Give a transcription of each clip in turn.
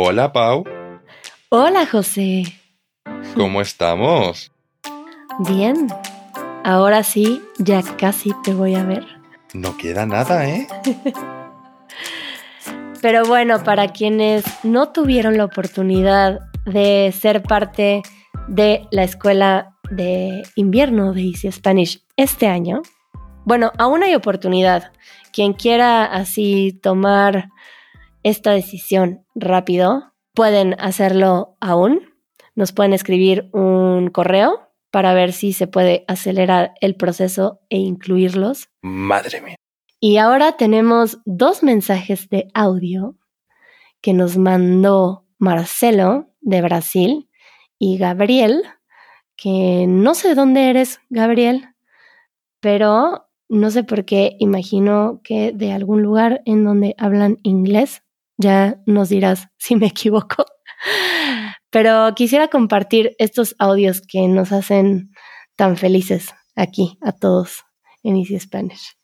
Hola, Pau. Hola, José. ¿Cómo estamos? Bien. Ahora sí, ya casi te voy a ver. No queda nada, ¿eh? Pero bueno, para quienes no tuvieron la oportunidad de ser parte de la escuela de invierno de Easy Spanish este año, bueno, aún hay oportunidad. Quien quiera así tomar esta decisión rápido, pueden hacerlo aún. Nos pueden escribir un correo para ver si se puede acelerar el proceso e incluirlos. Madre mía. Y ahora tenemos dos mensajes de audio que nos mandó Marcelo de Brasil y Gabriel, que no sé dónde eres, Gabriel, pero no sé por qué, imagino que de algún lugar en donde hablan inglés. Ya nos dirás si me equivoco. Pero quisiera compartir estos audios que nos hacen tan felices aquí a todos en Easy Spanish.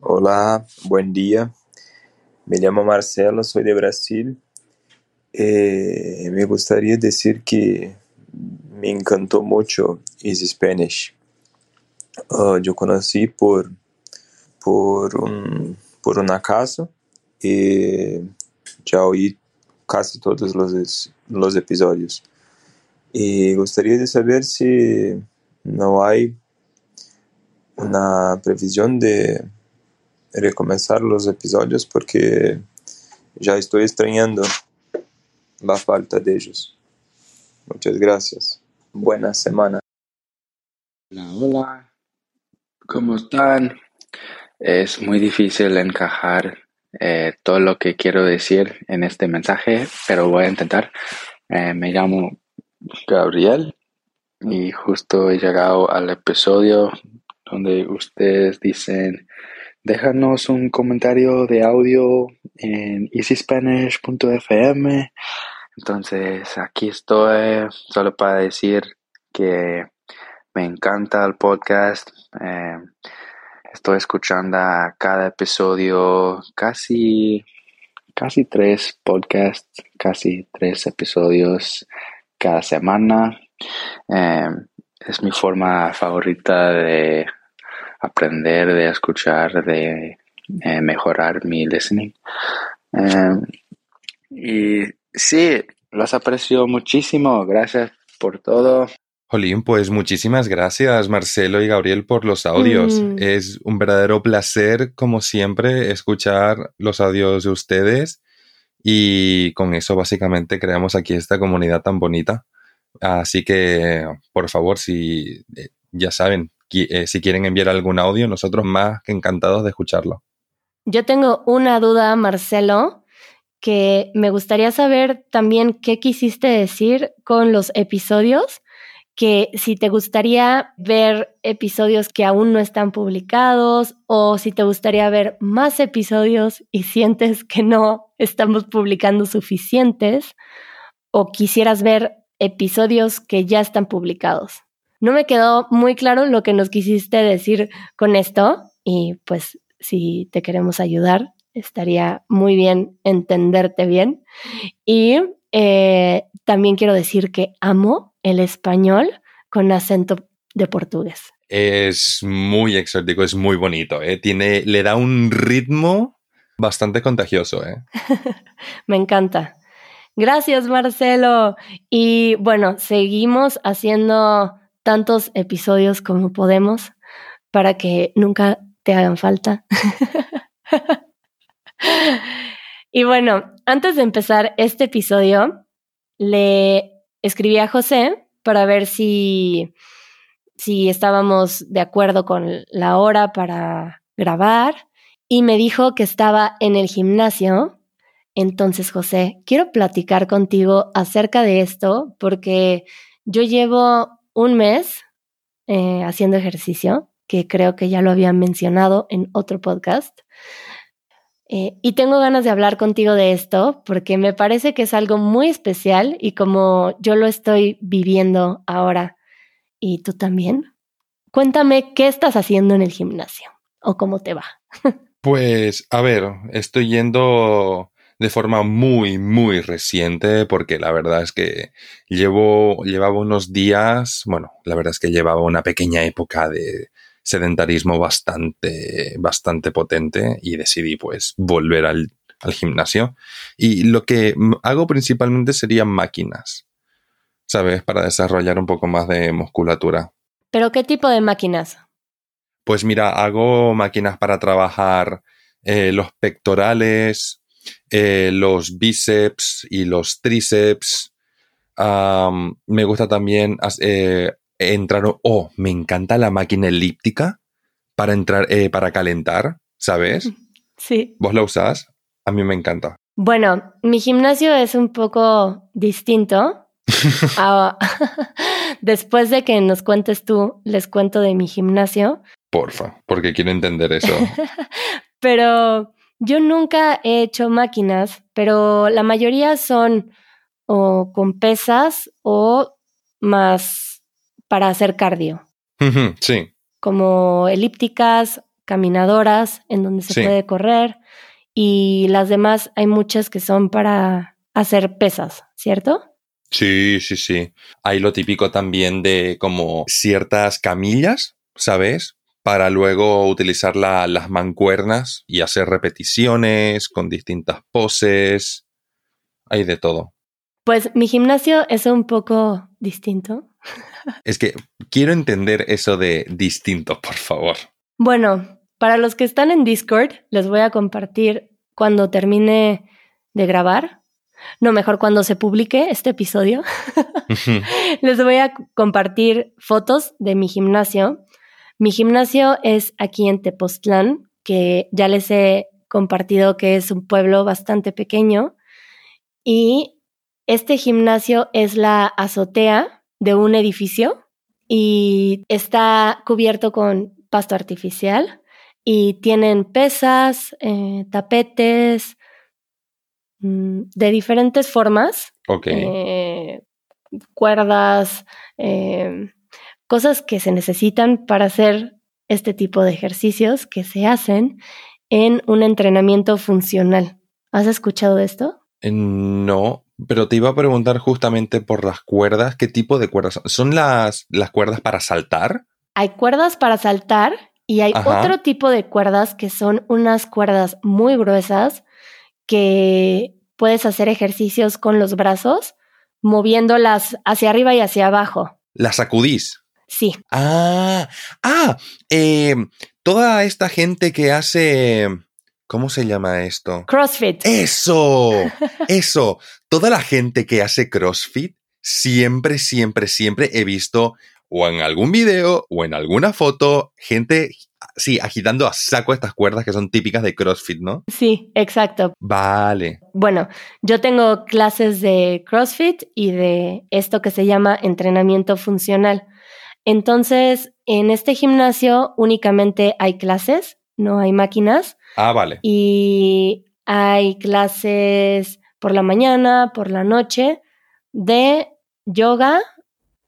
Hola, buen día. Me llamo Marcelo, soy de Brasil. Eh, me gustaría decir que me encantó mucho Easy Spanish. Uh, yo conocí por, por, un, por un acaso y ya oí casi todos los, los episodios. Y gustaría de saber si no hay una previsión de recomenzar los episodios porque ya estoy extrañando la falta de ellos. Muchas gracias. Buena semana. Hola, hola. ¿Cómo están? Es muy difícil encajar eh, todo lo que quiero decir en este mensaje, pero voy a intentar. Eh, me llamo Gabriel y justo he llegado al episodio donde ustedes dicen déjanos un comentario de audio en easyspanish.fm. Entonces aquí estoy solo para decir que me encanta el podcast. Eh, estoy escuchando cada episodio, casi, casi tres podcasts, casi tres episodios cada semana. Eh, es mi forma favorita de aprender, de escuchar, de eh, mejorar mi listening. Eh, y sí, los aprecio muchísimo. Gracias por todo. Jolín, pues muchísimas gracias Marcelo y Gabriel por los audios. Mm. Es un verdadero placer, como siempre, escuchar los audios de ustedes y con eso básicamente creamos aquí esta comunidad tan bonita. Así que, por favor, si eh, ya saben, qui- eh, si quieren enviar algún audio, nosotros más que encantados de escucharlo. Yo tengo una duda, Marcelo, que me gustaría saber también qué quisiste decir con los episodios, que si te gustaría ver episodios que aún no están publicados o si te gustaría ver más episodios y sientes que no estamos publicando suficientes o quisieras ver episodios que ya están publicados. No me quedó muy claro lo que nos quisiste decir con esto y pues si te queremos ayudar, estaría muy bien entenderte bien. Y eh, también quiero decir que amo el español con acento de portugués. Es muy exótico, es muy bonito, ¿eh? Tiene, le da un ritmo bastante contagioso, ¿eh? Me encanta. Gracias, Marcelo. Y bueno, seguimos haciendo tantos episodios como podemos para que nunca te hagan falta. y bueno, antes de empezar este episodio, le escribí a José para ver si, si estábamos de acuerdo con la hora para grabar y me dijo que estaba en el gimnasio. Entonces, José, quiero platicar contigo acerca de esto porque yo llevo un mes eh, haciendo ejercicio, que creo que ya lo había mencionado en otro podcast. Eh, y tengo ganas de hablar contigo de esto porque me parece que es algo muy especial y como yo lo estoy viviendo ahora y tú también. Cuéntame qué estás haciendo en el gimnasio o cómo te va. Pues, a ver, estoy yendo de forma muy, muy reciente, porque la verdad es que llevo, llevaba unos días, bueno, la verdad es que llevaba una pequeña época de sedentarismo bastante, bastante potente y decidí pues volver al, al gimnasio. Y lo que hago principalmente serían máquinas, ¿sabes? Para desarrollar un poco más de musculatura. ¿Pero qué tipo de máquinas? Pues mira, hago máquinas para trabajar eh, los pectorales, eh, los bíceps y los tríceps. me gusta también eh, entrar, oh, me encanta la máquina elíptica para entrar, para calentar, ¿sabes? Sí. ¿Vos la usás? A mí me encanta. Bueno, mi gimnasio es un poco distinto. Después de que nos cuentes tú, les cuento de mi gimnasio. Porfa, porque quiero entender eso. pero yo nunca he hecho máquinas, pero la mayoría son o con pesas o más para hacer cardio. sí. Como elípticas, caminadoras, en donde se puede correr. Y las demás hay muchas que son para hacer pesas, ¿cierto? Sí, sí, sí. Hay lo típico también de como ciertas camillas, ¿sabes? Para luego utilizar las mancuernas y hacer repeticiones con distintas poses. Hay de todo. Pues mi gimnasio es un poco distinto. Es que quiero entender eso de distinto, por favor. Bueno, para los que están en Discord, les voy a compartir cuando termine de grabar no, mejor cuando se publique este episodio, les voy a compartir fotos de mi gimnasio. Mi gimnasio es aquí en Tepoztlán, que ya les he compartido que es un pueblo bastante pequeño. Y este gimnasio es la azotea de un edificio y está cubierto con pasto artificial y tienen pesas, eh, tapetes, Mm, de diferentes formas. Eh, cuerdas, em, cosas que se necesitan para hacer este tipo de ejercicios que se hacen en un entrenamiento funcional. ¿Has escuchado de esto? Eh, no, pero te iba a preguntar justamente por las cuerdas, ¿qué tipo de cuerdas? ¿Son las, las cuerdas para saltar? Hay cuerdas para saltar y hay otro tipo de cuerdas que son unas cuerdas muy gruesas que puedes hacer ejercicios con los brazos, moviéndolas hacia arriba y hacia abajo. ¿Las sacudís? Sí. Ah, ah, em, toda esta gente que hace... ¿Cómo se llama esto? CrossFit. Eso, eso. Toda la gente que hace CrossFit, siempre, siempre, siempre he visto o en algún video o en alguna foto gente sí, agitando a saco estas cuerdas que son típicas de CrossFit, ¿no? Sí, exacto. Vale. Bueno, yo tengo clases de CrossFit y de esto que se llama entrenamiento funcional. Entonces, en este gimnasio únicamente hay clases, no hay máquinas. Ah, vale. Y hay clases por la mañana, por la noche, de yoga,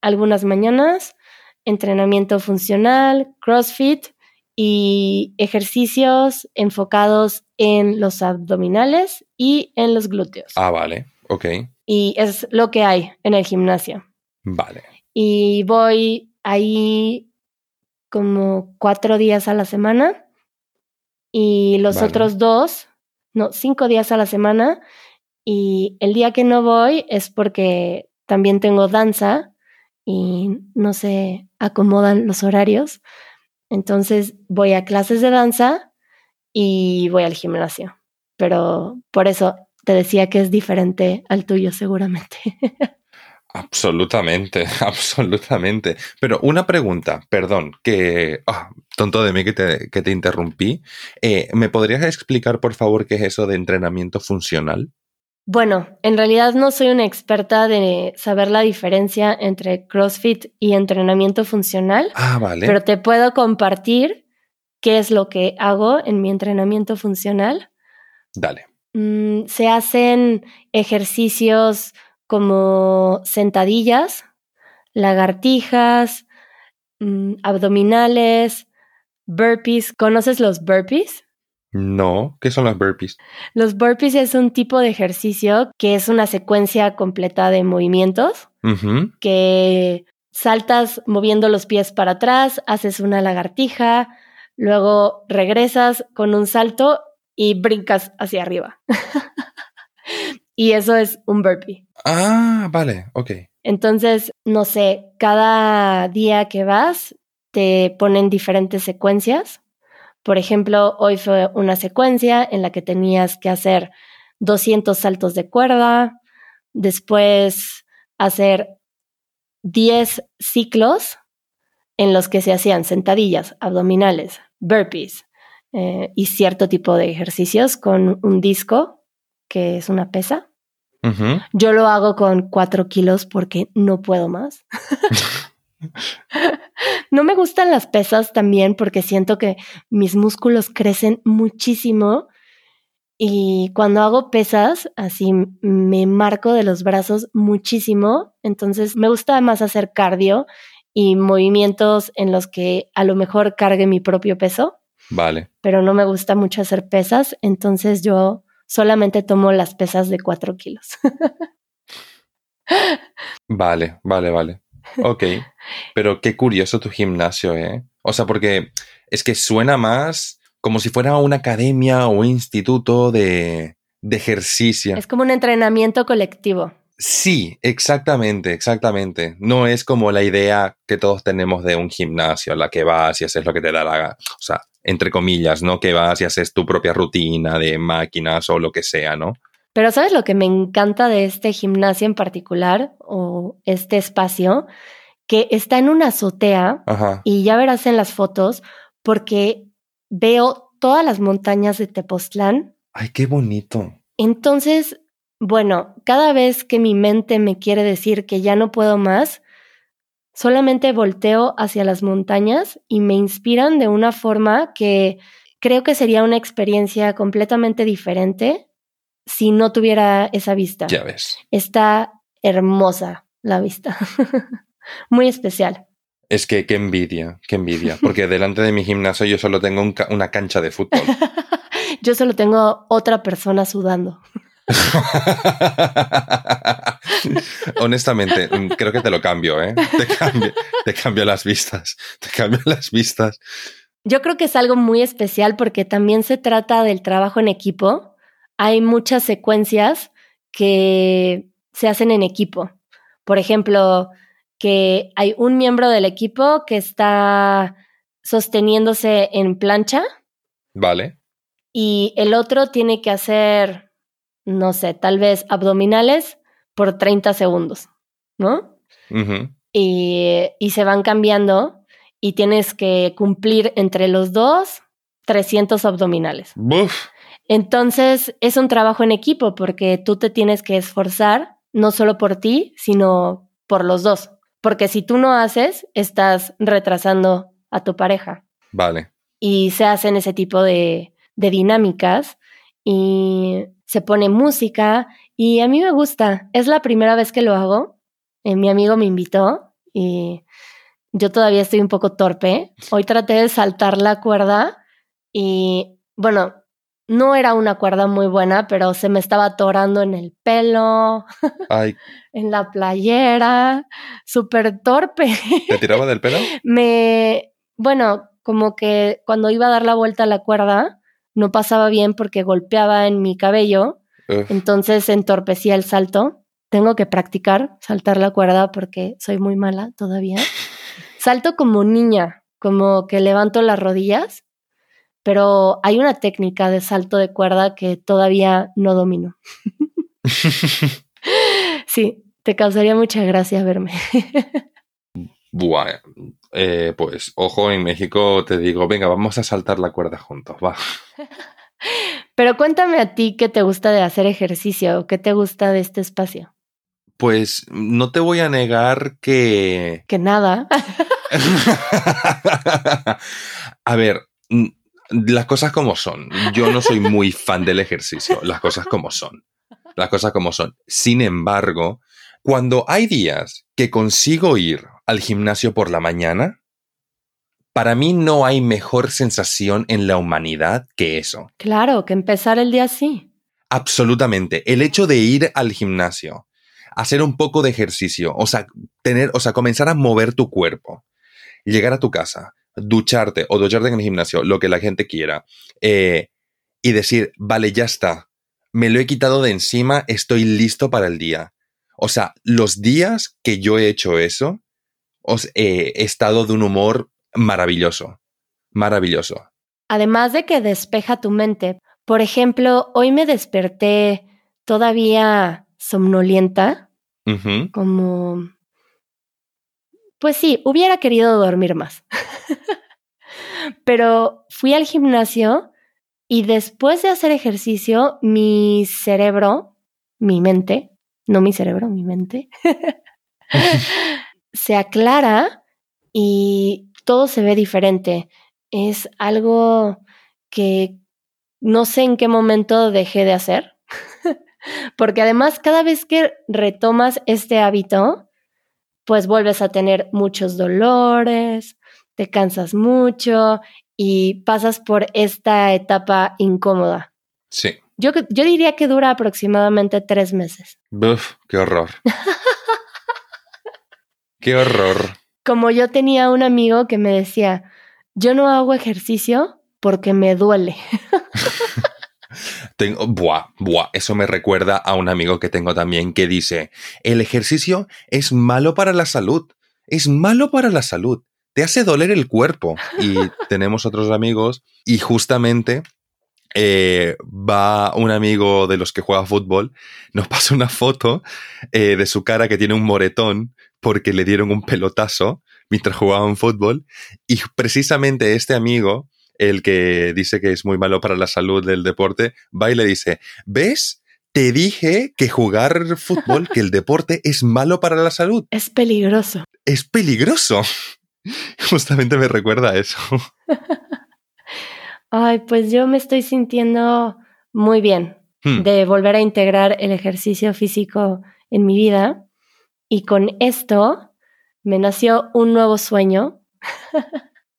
algunas mañanas, entrenamiento funcional, CrossFit y ejercicios enfocados en los abdominales y en los glúteos. Ah, vale, ok. Y es lo que hay en el gimnasio. Vale. Y voy ahí como cuatro días a la semana y los otros dos, no, cinco días a la semana. Y el día que no voy es porque también tengo danza y no se acomodan los horarios. Entonces voy a clases de danza y voy al gimnasio. Pero por eso te decía que es diferente al tuyo seguramente. Absolutamente, absolutamente. Pero una pregunta, perdón, que ah, tonto de mí que te, que te interrumpí. Eh, ¿Me podrías explicar, por favor, qué es eso de entrenamiento funcional? Bueno, en realidad no soy una experta de saber la diferencia entre CrossFit y entrenamiento funcional. Ah, vale. Pero te puedo compartir qué es lo que hago en mi entrenamiento funcional. Dale. Mm, se hacen ejercicios como sentadillas, lagartijas, mm, abdominales, burpees. ¿Conoces los burpees? No, ¿qué son los burpees? Los burpees es un tipo de ejercicio que es una secuencia completa de movimientos que saltas moviendo los pies para atrás, haces una lagartija, luego regresas con un salto y brincas hacia arriba. y eso es un burpee. Ah, vale, ok. Entonces, no sé, cada día que vas te ponen diferentes secuencias. Por ejemplo, hoy fue una secuencia en la que tenías que hacer 200 saltos de cuerda, después hacer 10 ciclos en los que se hacían sentadillas, abdominales, burpees eh, y cierto tipo de ejercicios con un disco, que es una pesa. Yo lo hago con 4 kilos porque no puedo más. no me gustan las pesas también porque siento que mis músculos crecen muchísimo y cuando hago pesas, así me marco de los brazos muchísimo. Entonces me gusta más hacer cardio y movimientos en los que a lo mejor cargue mi propio peso, Vale. pero no me gusta mucho hacer pesas. Entonces yo solamente tomo las pesas de 4 kilos. Vale, vale, vale. Ok. Pero qué curioso tu gimnasio, ¿eh? O sea, porque es que suena más como si fuera una academia o un instituto de, de ejercicio. es como un entrenamiento colectivo. Sí, exactamente, exactamente. No es como la idea que todos tenemos de un gimnasio, la que vas y haces lo que te da la gana. O sea, entre comillas, ¿no? Que vas y haces tu propia rutina de máquinas o lo que sea, ¿no? Pero ¿sabes lo que me encanta de este gimnasio en particular o este espacio? Que está en una azotea Ajá. y ya verás en las fotos porque veo todas las montañas de Tepoztlán. Ay, qué bonito. Entonces, bueno, cada vez que mi mente me quiere decir que ya no puedo más, solamente volteo hacia las montañas y me inspiran de una forma que creo que sería una experiencia completamente diferente si no tuviera esa vista. Ya ves. Está hermosa la vista. Muy especial. Es que qué envidia, qué envidia. Porque delante de mi gimnasio yo solo tengo un ca- una cancha de fútbol. Yo solo tengo otra persona sudando. Honestamente, mm, creo que te lo cambio, ¿eh? Te cambio, te cambio las vistas. Te cambio las vistas. Yo creo que es algo muy especial porque también se trata del trabajo en equipo. Hay muchas secuencias que se hacen en equipo. Por ejemplo, que hay un miembro del equipo que está sosteniéndose en plancha Vale. y el otro tiene que hacer, no sé, tal vez abdominales por 30 segundos, ¿no? Y, y se van cambiando y tienes que cumplir entre los dos 300 abdominales. Entonces es un trabajo en equipo porque tú te tienes que esforzar no solo por ti, sino por los dos. Porque si tú no haces, estás retrasando a tu pareja. Vale. Y se hacen ese tipo de, de dinámicas y se pone música y a mí me gusta. Es la primera vez que lo hago. Eh, mi amigo me invitó y yo todavía estoy un poco torpe. Hoy traté de saltar la cuerda y bueno, no era una cuerda muy buena, pero se me estaba atorando en el pelo, Ay, en la playera, súper torpe. ¿te tiraba del pelo? me, bueno, como que cuando iba a dar la vuelta a la cuerda, no pasaba bien porque golpeaba en mi cabello, Uf. entonces entorpecía el salto. Tengo que practicar saltar la cuerda porque soy muy mala todavía. Salto como niña, como que levanto las rodillas, pero hay una técnica de salto de cuerda que todavía no domino. Sí, te causaría mucha gracia verme. Buah. Eh, pues, ojo, en México te digo, venga, vamos a saltar la cuerda juntos, va. Pero cuéntame a ti qué te gusta de hacer ejercicio o qué te gusta de este espacio. Pues no te voy a negar que... Que nada. a ver, las cosas como son. Yo no soy muy fan del ejercicio, las cosas como son. Las cosas como son. Sin embargo, cuando hay días que consigo ir al gimnasio por la mañana, Para mí no hay mejor sensación en la humanidad que eso. Claro, que empezar el día así. Absolutamente. El hecho de ir al gimnasio, hacer un poco de ejercicio, o sea, tener, o sea, comenzar a mover tu cuerpo, llegar a tu casa, ducharte o ducharte en el gimnasio, lo que la gente quiera, eh, y decir, vale, ya está, me lo he quitado de encima, estoy listo para el día. O sea, los días que yo he hecho eso, os, eh, he estado de un humor maravilloso, maravilloso. Además de que despeja tu mente. Por ejemplo, hoy me desperté todavía somnolienta, como... Pues sí, hubiera querido dormir más. Pero fui al gimnasio y después de hacer ejercicio, mi cerebro, mi mente, no mi cerebro, mi mente, se aclara y todo se ve diferente. Es algo que no sé en qué momento dejé de hacer. Porque además cada vez que retomas este hábito, pues vuelves a tener muchos dolores, te cansas mucho y pasas por esta etapa incómoda. Sí. Yo, yo diría que dura aproximadamente tres meses. Uf, qué horror. qué horror. Como yo tenía un amigo que me decía, yo no hago ejercicio porque me duele. Tengo, buah, buah, eso me recuerda a un amigo que tengo también que dice, el ejercicio es malo para la salud, es malo para la salud, te hace doler el cuerpo. Y tenemos otros amigos y justamente eh, va un amigo de los que juega fútbol, nos pasa una foto eh, de su cara que tiene un moretón porque le dieron un pelotazo mientras jugaban fútbol y precisamente este amigo el que dice que es muy malo para la salud del deporte, va y le dice, ¿ves? Te dije que jugar fútbol, que el deporte es malo para la salud. Es peligroso. Es peligroso. Justamente me recuerda a eso. Ay, pues yo me estoy sintiendo muy bien Hmm. de volver a integrar el ejercicio físico en mi vida. Y con esto me nació un nuevo sueño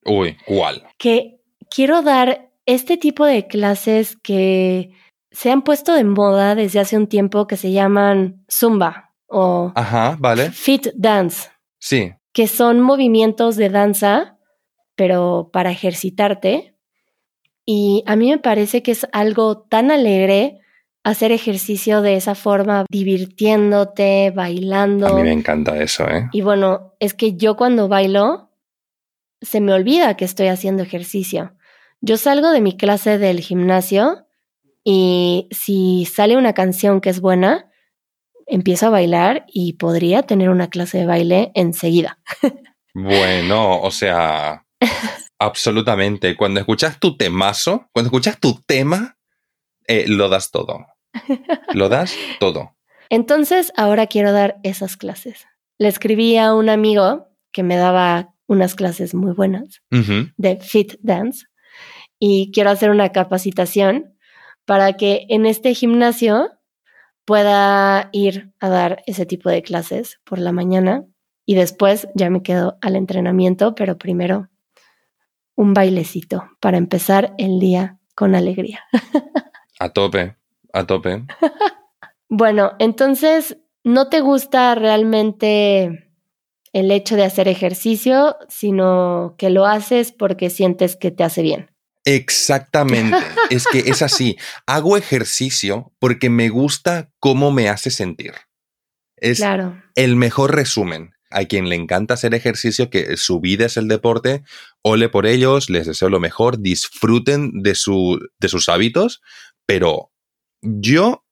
Uy, ¿cuál? que quiero dar este tipo de clases que se han puesto de moda desde hace un tiempo que se llaman Zumba o Ajá, vale. Fit Dance, Sí. que son movimientos de danza, pero para ejercitarte. Y a mí me parece que es algo tan alegre hacer ejercicio de esa forma, divirtiéndote, bailando. A mí me encanta eso, ¿eh? Y bueno, es que yo cuando bailo, se me olvida que estoy haciendo ejercicio. Yo salgo de mi clase del gimnasio y si sale una canción que es buena, empiezo a bailar y podría tener una clase de baile enseguida. Bueno, o sea, absolutamente. Cuando escuchas tu temazo, cuando escuchas tu tema, eh, lo das todo. Lo das todo. Entonces, ahora quiero dar esas clases. Le escribí a un amigo que me daba unas clases muy buenas de Fit Dance y quiero hacer una capacitación para que en este gimnasio pueda ir a dar ese tipo de clases por la mañana y después ya me quedo al entrenamiento, pero primero un bailecito para empezar el día con alegría. A tope, a tope. Bueno, entonces, ¿no te gusta realmente el hecho de hacer ejercicio, sino que lo haces porque sientes que te hace bien? Exactamente. es que es así. Hago ejercicio porque me gusta cómo me hace sentir. Es Claro. el mejor resumen. A quien le encanta hacer ejercicio, que su vida es el deporte, ole por ellos, les deseo lo mejor, disfruten de, su, de sus hábitos, pero yo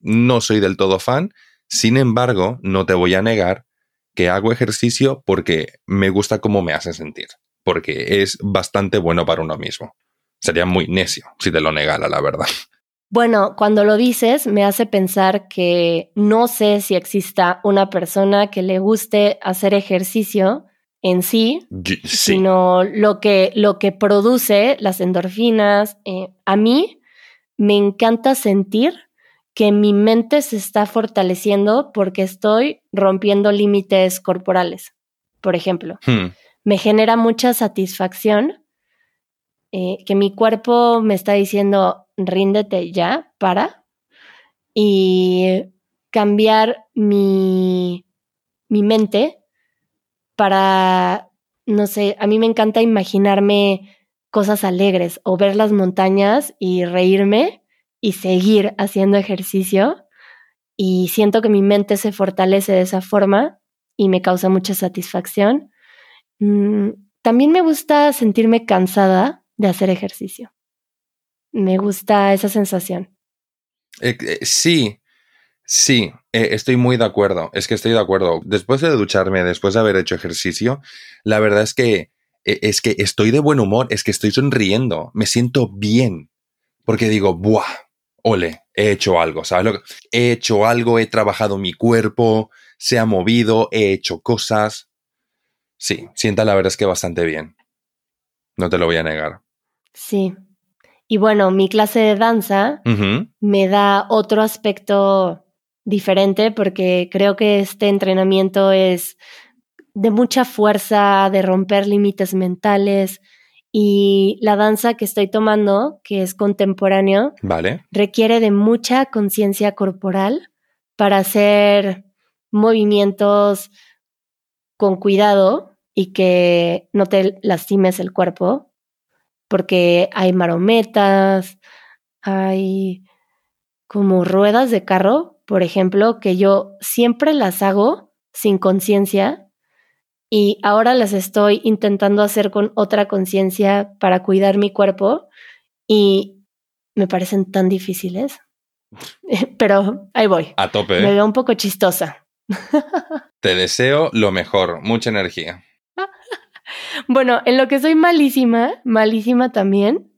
no soy del todo fan, sin embargo, no te voy a negar que hago ejercicio porque me gusta cómo me hace sentir, porque es bastante bueno para uno mismo. Sería muy necio si te lo negara, la verdad. Bueno, cuando lo dices, me hace pensar que no sé si exista una persona que le guste hacer ejercicio en sí, sí. sino lo que, lo que produce las endorfinas. Eh, a mí me encanta sentir que mi mente se está fortaleciendo porque estoy rompiendo límites corporales. Por ejemplo, Hmm, me genera mucha satisfacción eh, que mi cuerpo me está diciendo, ríndete ya, para, y cambiar mi, mi mente para, no sé, a mí me encanta imaginarme cosas alegres o ver las montañas y reírme y seguir haciendo ejercicio. Y siento que mi mente se fortalece de esa forma y me causa mucha satisfacción. Mm, también me gusta sentirme cansada de hacer ejercicio. Me gusta esa sensación. Eh, eh, sí, sí, eh, estoy muy de acuerdo. Es que estoy de acuerdo. Después de ducharme, después de haber hecho ejercicio, la verdad es que es que estoy de buen humor, es que estoy sonriendo, me siento bien. Porque digo, ¡buah! Ole, he hecho algo, ¿sabes? Lo que, he hecho algo, he trabajado mi cuerpo, se ha movido, he hecho cosas. Sí, sienta la verdad es que bastante bien. No te lo voy a negar. Sí. Y bueno, mi clase de danza me da otro aspecto diferente porque creo que este entrenamiento es de mucha fuerza, de romper límites mentales. Y la danza que estoy tomando, que es contemporáneo, vale. requiere de mucha conciencia corporal para hacer movimientos con cuidado y que no te lastimes el cuerpo porque hay marometas, hay como ruedas de carro, por ejemplo, que yo siempre las hago sin conciencia y ahora las estoy intentando hacer con otra conciencia para cuidar mi cuerpo y me parecen tan difíciles. Pero ahí voy. A tope. Me veo un poco chistosa. Te deseo lo mejor, mucha energía. Bueno, en lo que soy malísima, malísima también,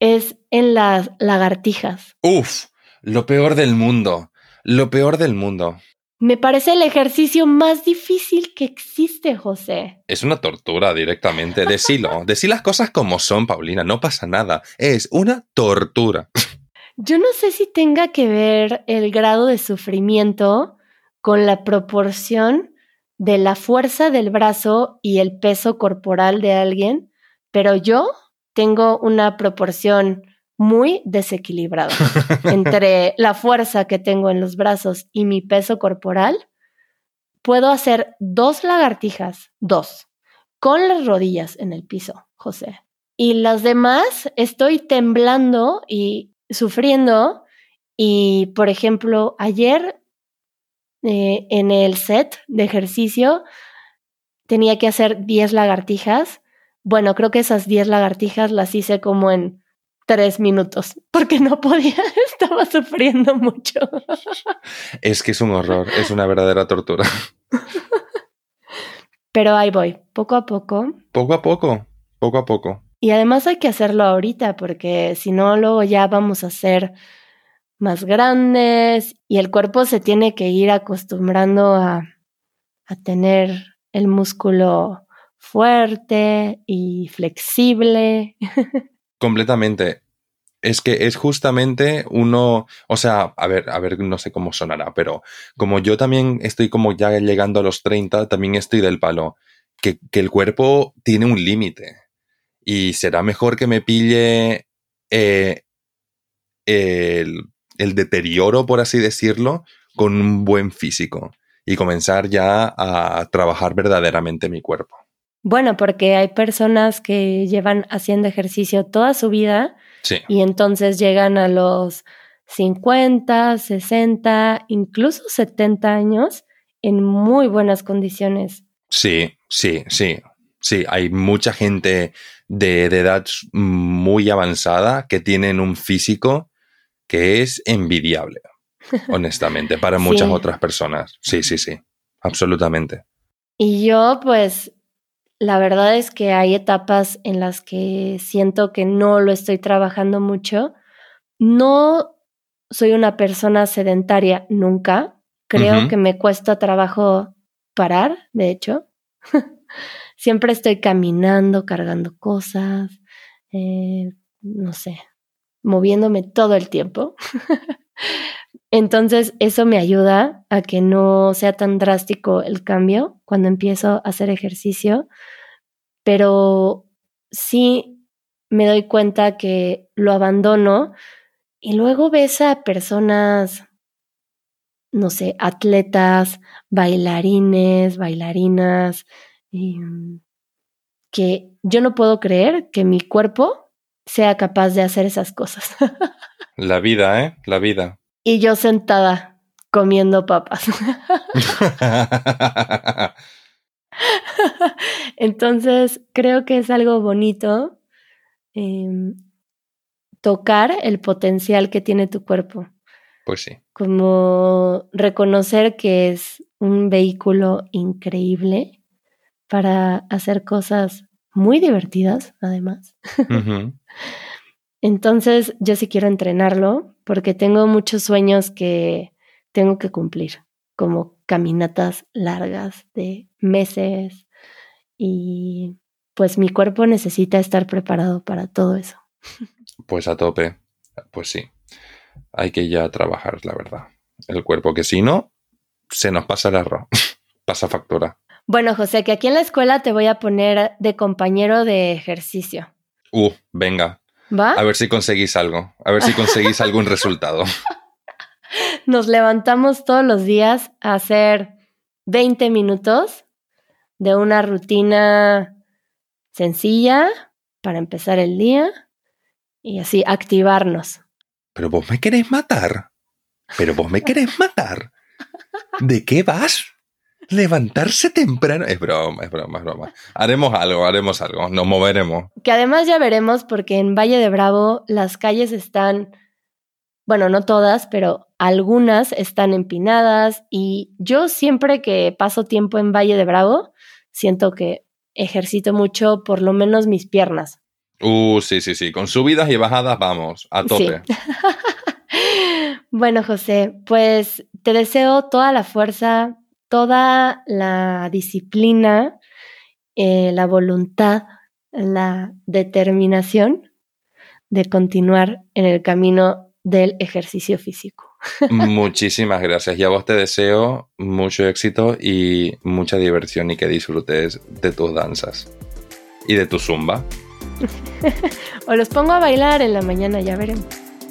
es en las lagartijas. Uf, lo peor del mundo, lo peor del mundo. Me parece el ejercicio más difícil que existe, José. Es una tortura directamente. Decilo, decí las cosas como son, Paulina, no pasa nada. Es una tortura. Yo no sé si tenga que ver el grado de sufrimiento con la proporción de la fuerza del brazo y el peso corporal de alguien, pero yo tengo una proporción muy desequilibrada entre la fuerza que tengo en los brazos y mi peso corporal. Puedo hacer dos lagartijas, dos, con las rodillas en el piso, José. Y las demás estoy temblando y sufriendo. Y, por ejemplo, ayer eh, en el set de ejercicio tenía que hacer 10 lagartijas. Bueno, creo que esas 10 lagartijas las hice como en 3 minutos, porque no podía, estaba sufriendo mucho. Es que es un horror, es una verdadera tortura. Pero ahí voy, poco a poco. Poco a poco, poco a poco. Y además hay que hacerlo ahorita, porque si no, luego ya vamos a hacer más grandes y el cuerpo se tiene que ir acostumbrando a, a tener el músculo fuerte y flexible. Completamente. Es que es justamente uno, o sea, a ver, a ver, no sé cómo sonará, pero como yo también estoy como ya llegando a los 30, también estoy del palo, que, el cuerpo tiene un límite y será mejor que me pille eh, el deterioro, por así decirlo, con un buen físico y comenzar ya a trabajar verdaderamente mi cuerpo. Bueno, porque hay personas que llevan haciendo ejercicio toda su vida y entonces llegan a los 50, 60, incluso 70 años en muy buenas condiciones. Sí, sí, sí. Sí, hay mucha gente de, de edad muy avanzada que tienen un físico que es envidiable, honestamente, para muchas otras personas. Sí, sí, sí, absolutamente. Y yo, pues, la verdad es que hay etapas en las que siento que no lo estoy trabajando mucho. No soy una persona sedentaria nunca. Creo que me cuesta trabajo parar, de hecho. Siempre estoy caminando, cargando cosas, eh, no sé, moviéndome todo el tiempo. Entonces, eso me ayuda a que no sea tan drástico el cambio cuando empiezo a hacer ejercicio. pero sí me doy cuenta que lo abandono y luego ves a personas, no sé, atletas, bailarines, bailarinas, que yo no puedo creer que mi cuerpo sea capaz de hacer esas cosas. La vida, ¿eh? La vida. Y yo sentada comiendo papas. Entonces, creo que es algo bonito em, tocar el potencial que tiene tu cuerpo, pues sí. como reconocer que es un vehículo increíble para hacer cosas muy divertidas, además. Entonces, yo sí quiero entrenarlo porque tengo muchos sueños que tengo que cumplir, como caminatas largas de meses y pues mi cuerpo necesita estar preparado para todo eso. Pues a tope. Pues sí. Hay que ya trabajar, la verdad. El cuerpo, que si no, se nos pasa el arroz. pasa factura. Bueno, José, que aquí en la escuela te voy a poner de compañero de ejercicio. Uh, venga. ¿Va? A ver si conseguís algo. A ver si conseguís algún resultado. Nos levantamos todos los días a hacer 20 minutos de una rutina sencilla para empezar el día y así activarnos. Pero vos me querés matar. Pero vos me querés matar. ¿De qué vas? Levantarse temprano. Es broma, es broma, es broma. Haremos algo, haremos algo. Nos moveremos. Que además ya veremos porque en Valle de Bravo las calles están, bueno, no todas, pero algunas están empinadas y yo siempre que paso tiempo en Valle de Bravo, siento que ejercito mucho por lo menos mis piernas. Uh, sí, sí, sí. Con subidas y bajadas vamos. A tope. Bueno, José, pues te deseo toda la fuerza, toda la disciplina, eh, la voluntad, la determinación de continuar en el camino del ejercicio físico. Muchísimas gracias. Y a vos te deseo mucho éxito y mucha diversión y que disfrutes de tus danzas. Y de tu zumba. O los pongo a bailar en la mañana, ya veremos.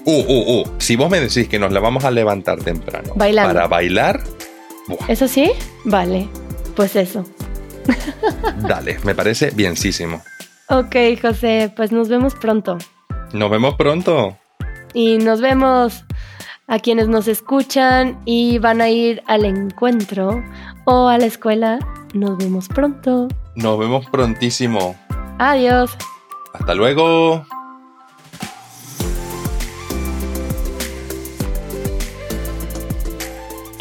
Uh, uh, uh. Si vos me decís que nos la vamos a levantar temprano Bailando. para bailar, ¿Eso sí? Vale, pues eso. dale, me parece bienísimo. Ok, José, pues nos vemos pronto. Nos vemos pronto. Y nos vemos a quienes nos escuchan y van a ir al encuentro o a la escuela. Nos vemos pronto. Nos vemos prontísimo. Adiós. Hasta luego.